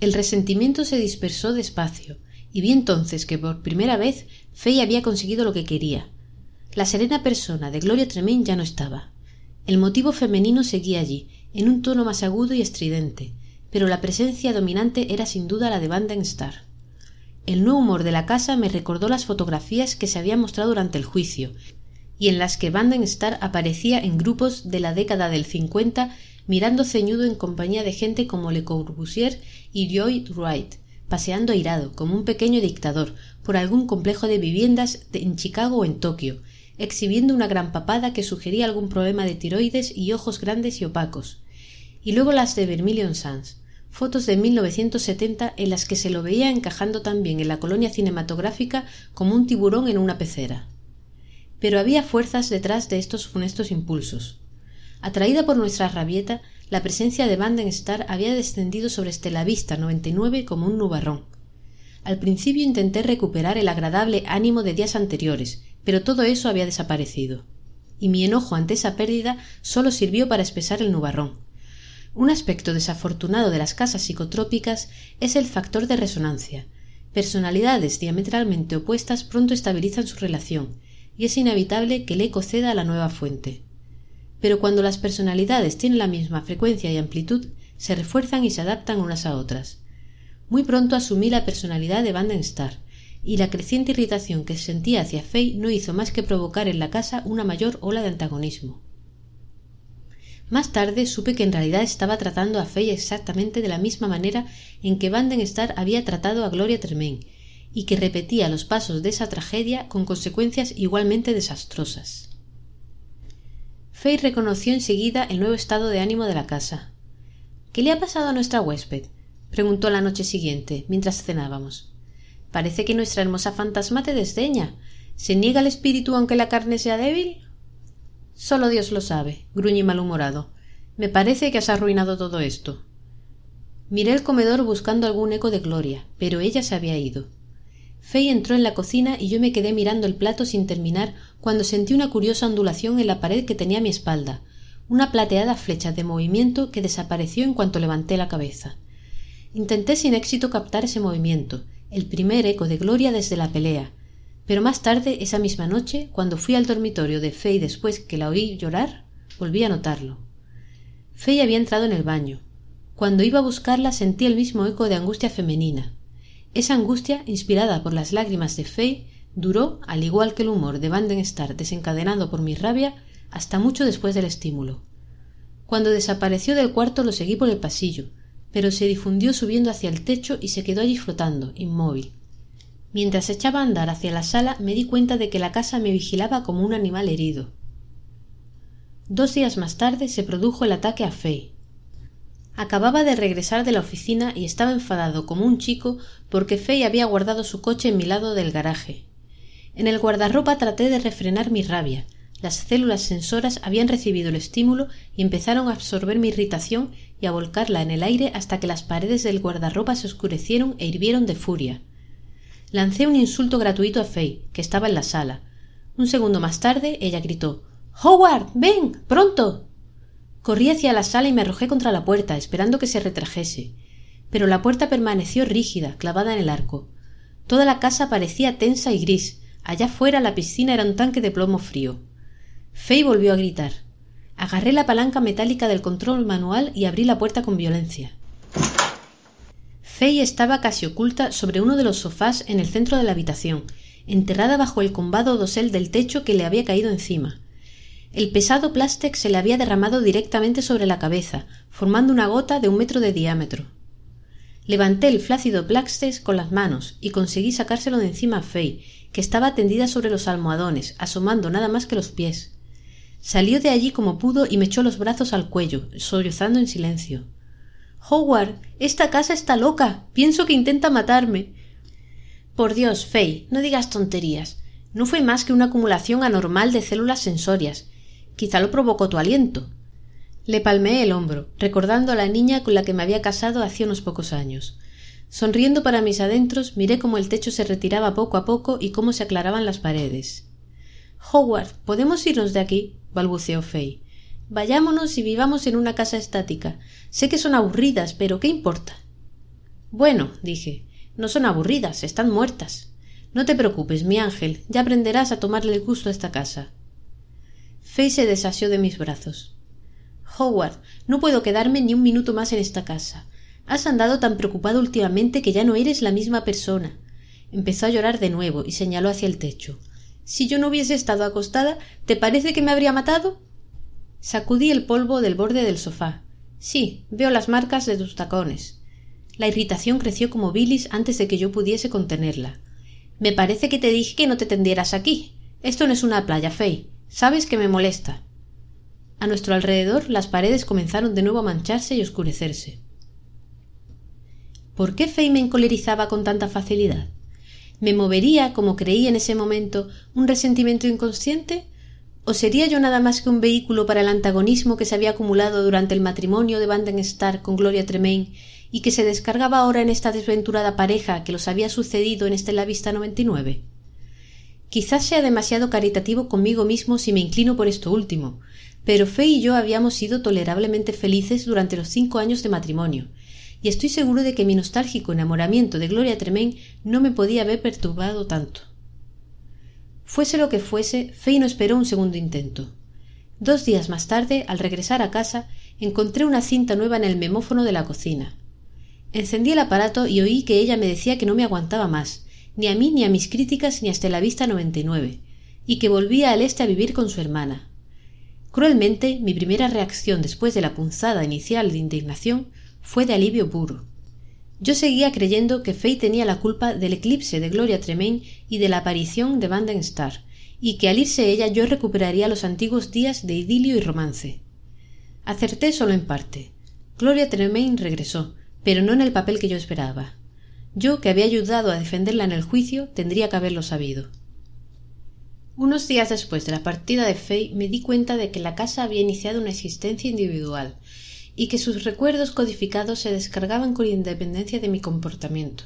El resentimiento se dispersó despacio, y vi entonces que por primera vez Fay había conseguido lo que quería. La serena persona de Gloria Tremaine ya no estaba. El motivo femenino seguía allí, en un tono más agudo y estridente, pero la presencia dominante era sin duda la de Van Star. El nuevo humor de la casa me recordó las fotografías que se habían mostrado durante el juicio, y en las que Van Star aparecía en grupos de la década del cincuenta mirando ceñudo en compañía de gente como Le Corbusier y Lloyd Wright, paseando airado, como un pequeño dictador, por algún complejo de viviendas en Chicago o en Tokio, exhibiendo una gran papada que sugería algún problema de tiroides y ojos grandes y opacos. Y luego las de Vermilion Sands, fotos de 1970 en las que se lo veía encajando también en la colonia cinematográfica como un tiburón en una pecera. Pero había fuerzas detrás de estos funestos impulsos. Atraída por nuestra rabieta, la presencia de Van Star había descendido sobre Estelavista 99 como un nubarrón. Al principio intenté recuperar el agradable ánimo de días anteriores, pero todo eso había desaparecido. Y mi enojo ante esa pérdida sólo sirvió para espesar el nubarrón. Un aspecto desafortunado de las casas psicotrópicas es el factor de resonancia. Personalidades diametralmente opuestas pronto estabilizan su relación, y es inevitable que el eco ceda a la nueva fuente. Pero cuando las personalidades tienen la misma frecuencia y amplitud, se refuerzan y se adaptan unas a otras. Muy pronto asumí la personalidad de Van Star, y la creciente irritación que sentía hacia Fay no hizo más que provocar en la casa una mayor ola de antagonismo. Más tarde supe que en realidad estaba tratando a Fay exactamente de la misma manera en que Van Star había tratado a Gloria Tremaine, y que repetía los pasos de esa tragedia con consecuencias igualmente desastrosas. Fay reconoció enseguida el nuevo estado de ánimo de la casa. ¿Qué le ha pasado a nuestra huésped? preguntó la noche siguiente, mientras cenábamos. Parece que nuestra hermosa fantasma te desdeña. ¿Se niega el espíritu aunque la carne sea débil? Solo Dios lo sabe, gruñí malhumorado. Me parece que has arruinado todo esto. Miré el comedor buscando algún eco de Gloria, pero ella se había ido. Fay entró en la cocina y yo me quedé mirando el plato sin terminar cuando sentí una curiosa ondulación en la pared que tenía a mi espalda, una plateada flecha de movimiento que desapareció en cuanto levanté la cabeza. Intenté sin éxito captar ese movimiento, el primer eco de gloria desde la pelea, pero más tarde, esa misma noche, cuando fui al dormitorio de Fay después que la oí llorar, volví a notarlo. Fay había entrado en el baño. Cuando iba a buscarla sentí el mismo eco de angustia femenina. Esa angustia, inspirada por las lágrimas de Fay, duró, al igual que el humor de Van Star desencadenado por mi rabia, hasta mucho después del estímulo. Cuando desapareció del cuarto lo seguí por el pasillo, pero se difundió subiendo hacia el techo y se quedó allí flotando, inmóvil. Mientras echaba a andar hacia la sala me di cuenta de que la casa me vigilaba como un animal herido. Dos días más tarde se produjo el ataque a Fay. Acababa de regresar de la oficina y estaba enfadado como un chico porque Fay había guardado su coche en mi lado del garaje. En el guardarropa traté de refrenar mi rabia. Las células sensoras habían recibido el estímulo y empezaron a absorber mi irritación y a volcarla en el aire hasta que las paredes del guardarropa se oscurecieron e hirvieron de furia. Lancé un insulto gratuito a Fay, que estaba en la sala. Un segundo más tarde ella gritó Howard. ven. pronto. Corrí hacia la sala y me arrojé contra la puerta, esperando que se retrajese. Pero la puerta permaneció rígida, clavada en el arco. Toda la casa parecía tensa y gris. Allá fuera la piscina era un tanque de plomo frío. Fay volvió a gritar. Agarré la palanca metálica del control manual y abrí la puerta con violencia. Fay estaba casi oculta sobre uno de los sofás en el centro de la habitación, enterrada bajo el combado dosel del techo que le había caído encima. El pesado plástico se le había derramado directamente sobre la cabeza, formando una gota de un metro de diámetro. Levanté el flácido Plaxtex con las manos y conseguí sacárselo de encima a Fay, que estaba tendida sobre los almohadones, asomando nada más que los pies. Salió de allí como pudo y me echó los brazos al cuello, sollozando en silencio. Howard, esta casa está loca. Pienso que intenta matarme. Por Dios, Fay, no digas tonterías. No fue más que una acumulación anormal de células sensorias. Quizá lo provocó tu aliento. Le palmeé el hombro, recordando a la niña con la que me había casado hacía unos pocos años. Sonriendo para mis adentros, miré cómo el techo se retiraba poco a poco y cómo se aclaraban las paredes. Howard, ¿podemos irnos de aquí? balbuceó Fay. Vayámonos y vivamos en una casa estática. Sé que son aburridas, pero ¿qué importa? Bueno, dije, no son aburridas, están muertas. No te preocupes, mi ángel, ya aprenderás a tomarle el gusto a esta casa. Fay se desasió de mis brazos. Howard, no puedo quedarme ni un minuto más en esta casa. Has andado tan preocupado últimamente que ya no eres la misma persona. Empezó a llorar de nuevo y señaló hacia el techo. Si yo no hubiese estado acostada, ¿te parece que me habría matado? Sacudí el polvo del borde del sofá. Sí, veo las marcas de tus tacones. La irritación creció como bilis antes de que yo pudiese contenerla. Me parece que te dije que no te tendieras aquí. Esto no es una playa, Fay. Sabes que me molesta. A nuestro alrededor las paredes comenzaron de nuevo a mancharse y oscurecerse. ¿Por qué Fay me encolerizaba con tanta facilidad? ¿Me movería, como creí en ese momento, un resentimiento inconsciente? ¿O sería yo nada más que un vehículo para el antagonismo que se había acumulado durante el matrimonio de Van Starr con Gloria Tremaine y que se descargaba ahora en esta desventurada pareja que los había sucedido en Estela Vista 99? Quizás sea demasiado caritativo conmigo mismo si me inclino por esto último, pero Fay y yo habíamos sido tolerablemente felices durante los cinco años de matrimonio, y estoy seguro de que mi nostálgico enamoramiento de Gloria Tremaine no me podía haber perturbado tanto. Fuese lo que fuese, Fay no esperó un segundo intento. Dos días más tarde, al regresar a casa, encontré una cinta nueva en el memófono de la cocina. Encendí el aparato y oí que ella me decía que no me aguantaba más, ni a mí ni a mis críticas ni hasta la vista noventa y nueve, y que volvía al este a vivir con su hermana. Cruelmente, mi primera reacción después de la punzada inicial de indignación fue de alivio puro. Yo seguía creyendo que Fay tenía la culpa del eclipse de Gloria Tremaine y de la aparición de Van Starr, y que al irse ella yo recuperaría los antiguos días de idilio y romance. Acerté solo en parte. Gloria Tremaine regresó, pero no en el papel que yo esperaba. Yo, que había ayudado a defenderla en el juicio, tendría que haberlo sabido. Unos días después de la partida de Fay me di cuenta de que la casa había iniciado una existencia individual y que sus recuerdos codificados se descargaban con independencia de mi comportamiento.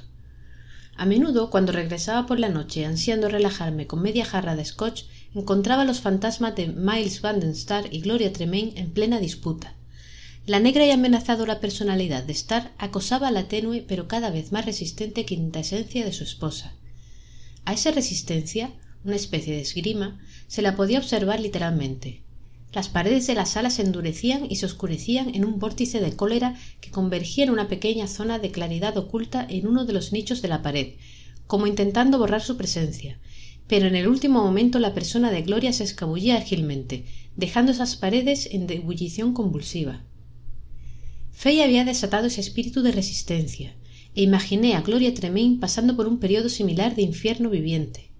A menudo, cuando regresaba por la noche ansiando relajarme con media jarra de scotch, encontraba los fantasmas de Miles Vandenstar y Gloria Tremaine en plena disputa. La negra y amenazadora personalidad de Starr acosaba la tenue pero cada vez más resistente quintaesencia de su esposa. A esa resistencia, una especie de esgrima, se la podía observar literalmente. Las paredes de la sala se endurecían y se oscurecían en un vórtice de cólera que convergía en una pequeña zona de claridad oculta en uno de los nichos de la pared, como intentando borrar su presencia. Pero en el último momento la persona de Gloria se escabullía ágilmente, dejando esas paredes en ebullición convulsiva. Fay había desatado ese espíritu de resistencia, e imaginé a Gloria Tremaine pasando por un periodo similar de infierno viviente.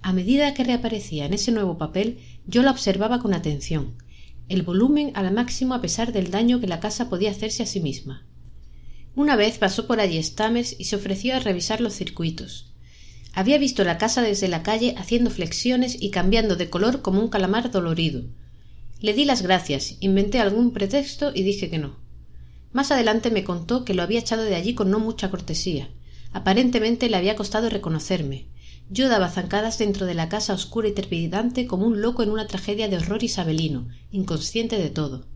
A medida que reaparecía en ese nuevo papel, yo la observaba con atención, el volumen al máximo a pesar del daño que la casa podía hacerse a sí misma. Una vez pasó por allí Stammers y se ofreció a revisar los circuitos. Había visto la casa desde la calle haciendo flexiones y cambiando de color como un calamar dolorido. Le di las gracias, inventé algún pretexto y dije que no. Más adelante me contó que lo había echado de allí con no mucha cortesía. Aparentemente le había costado reconocerme. Yo daba zancadas dentro de la casa oscura y trepidante como un loco en una tragedia de horror isabelino, inconsciente de todo.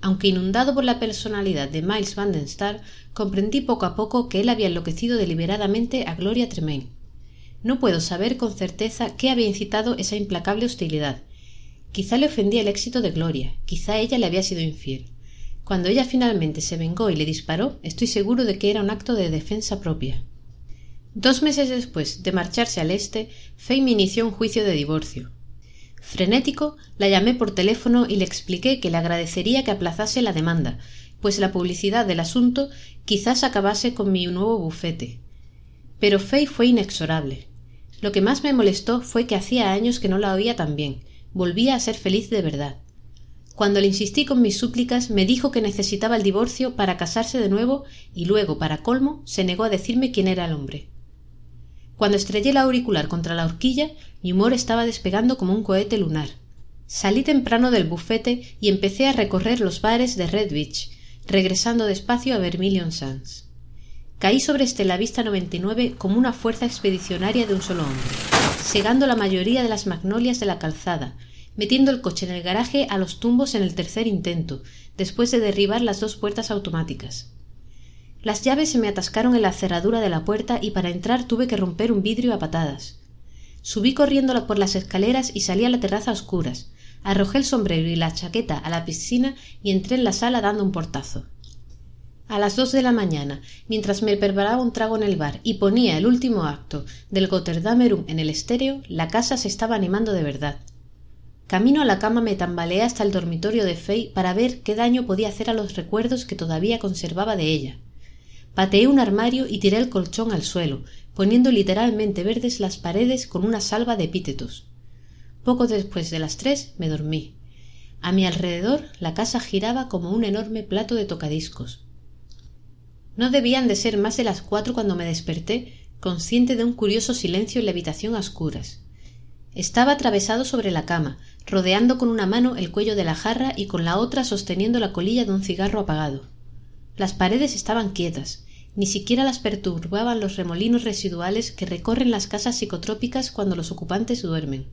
Aunque inundado por la personalidad de Miles Vandenstar, comprendí poco a poco que él había enloquecido deliberadamente a Gloria Tremaine. No puedo saber con certeza qué había incitado esa implacable hostilidad. Quizá le ofendía el éxito de Gloria, quizá ella le había sido infiel. Cuando ella finalmente se vengó y le disparó, estoy seguro de que era un acto de defensa propia. Dos meses después de marcharse al este, Fay me inició un juicio de divorcio. Frenético, la llamé por teléfono y le expliqué que le agradecería que aplazase la demanda, pues la publicidad del asunto quizás acabase con mi nuevo bufete. Pero Fay fue inexorable. Lo que más me molestó fue que hacía años que no la oía tan bien. Volvía a ser feliz de verdad. Cuando le insistí con mis súplicas, me dijo que necesitaba el divorcio para casarse de nuevo y luego, para colmo, se negó a decirme quién era el hombre. Cuando estrellé la auricular contra la horquilla, mi humor estaba despegando como un cohete lunar. Salí temprano del bufete y empecé a recorrer los bares de Redwich, regresando despacio a Vermilion Sands. Caí sobre Estela Vista 99 como una fuerza expedicionaria de un solo hombre, segando la mayoría de las magnolias de la calzada, metiendo el coche en el garaje a los tumbos en el tercer intento, después de derribar las dos puertas automáticas. Las llaves se me atascaron en la cerradura de la puerta y para entrar tuve que romper un vidrio a patadas. Subí corriendo por las escaleras y salí a la terraza a oscuras. Arrojé el sombrero y la chaqueta a la piscina y entré en la sala dando un portazo. A las dos de la mañana, mientras me preparaba un trago en el bar y ponía el último acto del Gotterdamerum en el estéreo, la casa se estaba animando de verdad. Camino a la cama me tambaleé hasta el dormitorio de Fay para ver qué daño podía hacer a los recuerdos que todavía conservaba de ella. Pateé un armario y tiré el colchón al suelo, poniendo literalmente verdes las paredes con una salva de epítetos. Poco después de las tres me dormí. A mi alrededor la casa giraba como un enorme plato de tocadiscos. No debían de ser más de las cuatro cuando me desperté, consciente de un curioso silencio en la habitación a oscuras. Estaba atravesado sobre la cama, rodeando con una mano el cuello de la jarra y con la otra sosteniendo la colilla de un cigarro apagado. Las paredes estaban quietas, ni siquiera las perturbaban los remolinos residuales que recorren las casas psicotrópicas cuando los ocupantes duermen.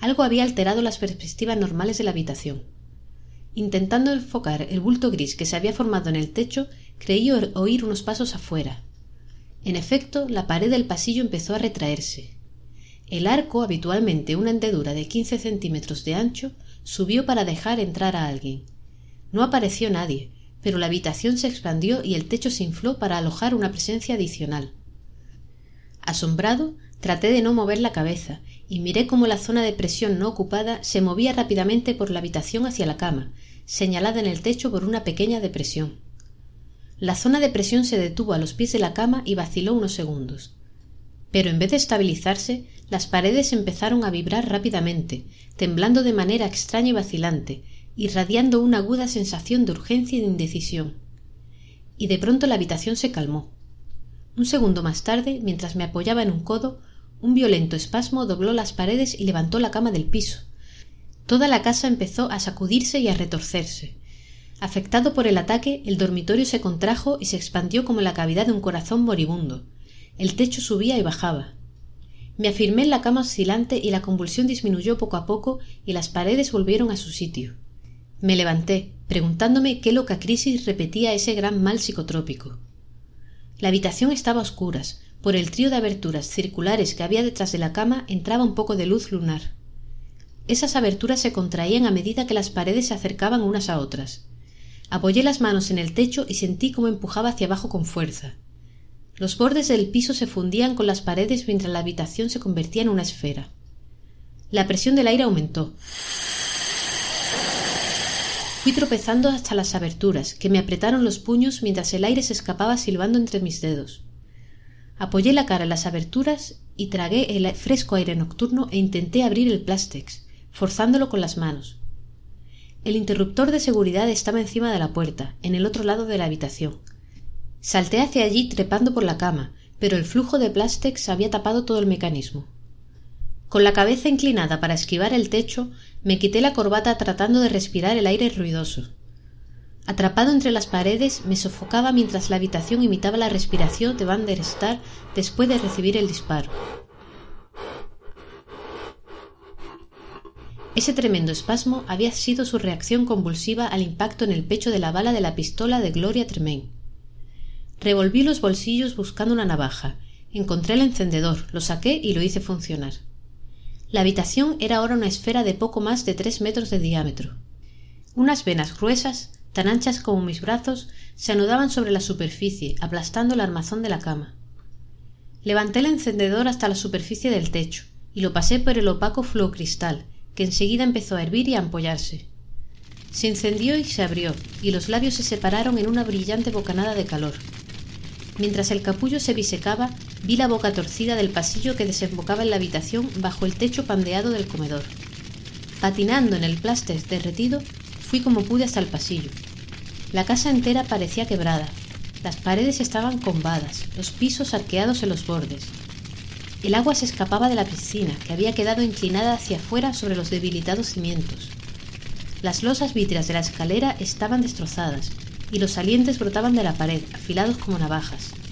Algo había alterado las perspectivas normales de la habitación. Intentando enfocar el bulto gris que se había formado en el techo, creí oír unos pasos afuera. En efecto, la pared del pasillo empezó a retraerse. El arco, habitualmente una hendedura de quince centímetros de ancho, subió para dejar entrar a alguien. No apareció nadie, pero la habitación se expandió y el techo se infló para alojar una presencia adicional. Asombrado, traté de no mover la cabeza y miré cómo la zona de presión no ocupada se movía rápidamente por la habitación hacia la cama, señalada en el techo por una pequeña depresión. La zona de presión se detuvo a los pies de la cama y vaciló unos segundos. Pero en vez de estabilizarse, las paredes empezaron a vibrar rápidamente, temblando de manera extraña y vacilante, irradiando una aguda sensación de urgencia y de indecisión. Y de pronto la habitación se calmó. Un segundo más tarde, mientras me apoyaba en un codo, un violento espasmo dobló las paredes y levantó la cama del piso. Toda la casa empezó a sacudirse y a retorcerse. Afectado por el ataque, el dormitorio se contrajo y se expandió como la cavidad de un corazón moribundo. El techo subía y bajaba. Me afirmé en la cama oscilante y la convulsión disminuyó poco a poco y las paredes volvieron a su sitio. Me levanté, preguntándome qué loca crisis repetía ese gran mal psicotrópico. La habitación estaba a oscuras. Por el trío de aberturas circulares que había detrás de la cama entraba un poco de luz lunar. Esas aberturas se contraían a medida que las paredes se acercaban unas a otras. Apoyé las manos en el techo y sentí cómo empujaba hacia abajo con fuerza. Los bordes del piso se fundían con las paredes mientras la habitación se convertía en una esfera. La presión del aire aumentó. Fui tropezando hasta las aberturas, que me apretaron los puños mientras el aire se escapaba silbando entre mis dedos. Apoyé la cara en las aberturas y tragué el fresco aire nocturno e intenté abrir el plástex, forzándolo con las manos. El interruptor de seguridad estaba encima de la puerta, en el otro lado de la habitación. Salté hacia allí trepando por la cama, pero el flujo de plástex había tapado todo el mecanismo. Con la cabeza inclinada para esquivar el techo, me quité la corbata tratando de respirar el aire ruidoso. Atrapado entre las paredes, me sofocaba mientras la habitación imitaba la respiración de Van der Star después de recibir el disparo. Ese tremendo espasmo había sido su reacción convulsiva al impacto en el pecho de la bala de la pistola de Gloria Tremaine. Revolví los bolsillos buscando una navaja. Encontré el encendedor, lo saqué y lo hice funcionar. La habitación era ahora una esfera de poco más de tres metros de diámetro. Unas venas gruesas, tan anchas como mis brazos, se anudaban sobre la superficie, aplastando el armazón de la cama. Levanté el encendedor hasta la superficie del techo y lo pasé por el opaco cristal, que enseguida empezó a hervir y a ampollarse. Se encendió y se abrió, y los labios se separaron en una brillante bocanada de calor. Mientras el capullo se bisecaba, vi la boca torcida del pasillo que desembocaba en la habitación bajo el techo pandeado del comedor. Patinando en el pláster derretido, fui como pude hasta el pasillo. La casa entera parecía quebrada. Las paredes estaban combadas, los pisos arqueados en los bordes. El agua se escapaba de la piscina, que había quedado inclinada hacia afuera sobre los debilitados cimientos. Las losas vítreas de la escalera estaban destrozadas y los salientes brotaban de la pared, afilados como navajas.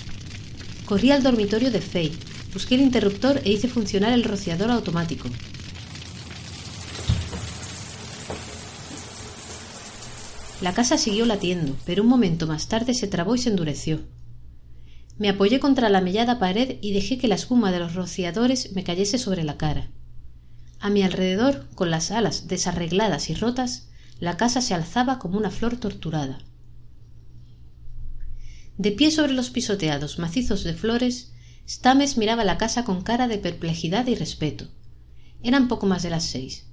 Corrí al dormitorio de Faye, busqué el interruptor e hice funcionar el rociador automático. La casa siguió latiendo, pero un momento más tarde se trabó y se endureció. Me apoyé contra la mellada pared y dejé que la espuma de los rociadores me cayese sobre la cara. A mi alrededor, con las alas desarregladas y rotas, la casa se alzaba como una flor torturada. De pie sobre los pisoteados macizos de flores, Stames miraba la casa con cara de perplejidad y respeto. Eran poco más de las seis.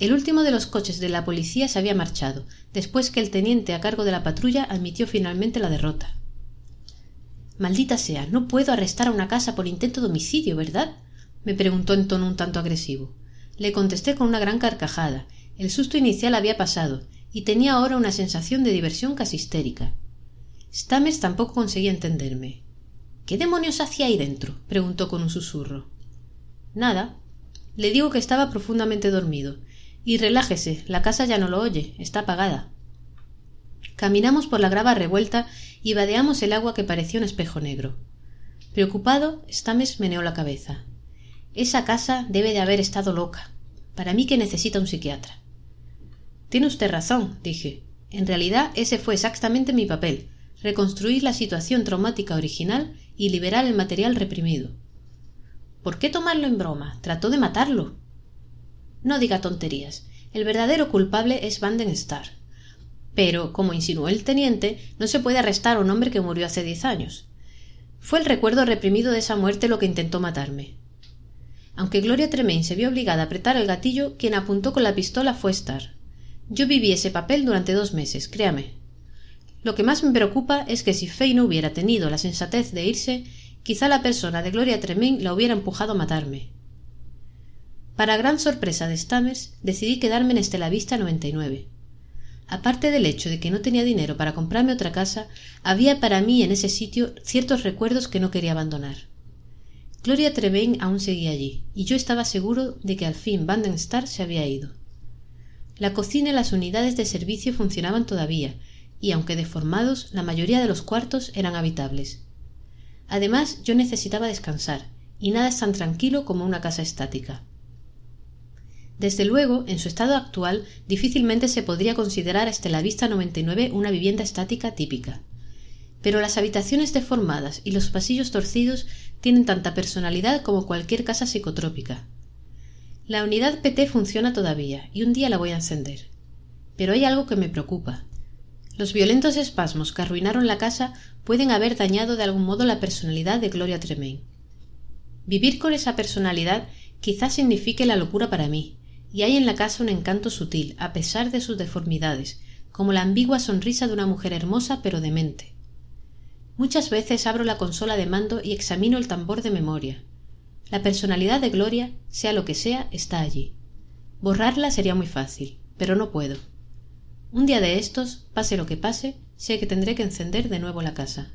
El último de los coches de la policía se había marchado, después que el teniente a cargo de la patrulla admitió finalmente la derrota. Maldita sea, no puedo arrestar a una casa por intento de homicidio, ¿verdad? me preguntó en tono un tanto agresivo. Le contesté con una gran carcajada. El susto inicial había pasado, y tenía ahora una sensación de diversión casi histérica. Stamers tampoco conseguía entenderme. ¿Qué demonios hacía ahí dentro? preguntó con un susurro. Nada. Le digo que estaba profundamente dormido. Y relájese, la casa ya no lo oye, está apagada. Caminamos por la grava revuelta y vadeamos el agua que parecía un espejo negro. Preocupado, Stames meneó la cabeza. Esa casa debe de haber estado loca. Para mí que necesita un psiquiatra. Tiene usted razón, dije. En realidad ese fue exactamente mi papel, reconstruir la situación traumática original y liberar el material reprimido. ¿Por qué tomarlo en broma? Trató de matarlo. No diga tonterías. El verdadero culpable es Vanden Starr. Pero, como insinuó el teniente, no se puede arrestar a un hombre que murió hace diez años. Fue el recuerdo reprimido de esa muerte lo que intentó matarme. Aunque Gloria Tremaine se vio obligada a apretar el gatillo, quien apuntó con la pistola fue Starr. Yo viví ese papel durante dos meses, créame. Lo que más me preocupa es que si Fay no hubiera tenido la sensatez de irse, quizá la persona de Gloria Tremaine la hubiera empujado a matarme. Para gran sorpresa de Stammers, decidí quedarme en Estela Vista 99. Aparte del hecho de que no tenía dinero para comprarme otra casa, había para mí en ese sitio ciertos recuerdos que no quería abandonar. Gloria Tremaine aún seguía allí, y yo estaba seguro de que al fin Star se había ido. La cocina y las unidades de servicio funcionaban todavía, y aunque deformados, la mayoría de los cuartos eran habitables. Además, yo necesitaba descansar, y nada es tan tranquilo como una casa estática. Desde luego, en su estado actual, difícilmente se podría considerar hasta la vista 99 una vivienda estática típica. Pero las habitaciones deformadas y los pasillos torcidos tienen tanta personalidad como cualquier casa psicotrópica. La unidad PT funciona todavía y un día la voy a encender. Pero hay algo que me preocupa. Los violentos espasmos que arruinaron la casa pueden haber dañado de algún modo la personalidad de Gloria Tremaine. Vivir con esa personalidad quizás signifique la locura para mí, y hay en la casa un encanto sutil, a pesar de sus deformidades, como la ambigua sonrisa de una mujer hermosa pero demente. Muchas veces abro la consola de mando y examino el tambor de memoria. La personalidad de Gloria, sea lo que sea, está allí. Borrarla sería muy fácil, pero no puedo. Un día de estos, pase lo que pase, sé que tendré que encender de nuevo la casa.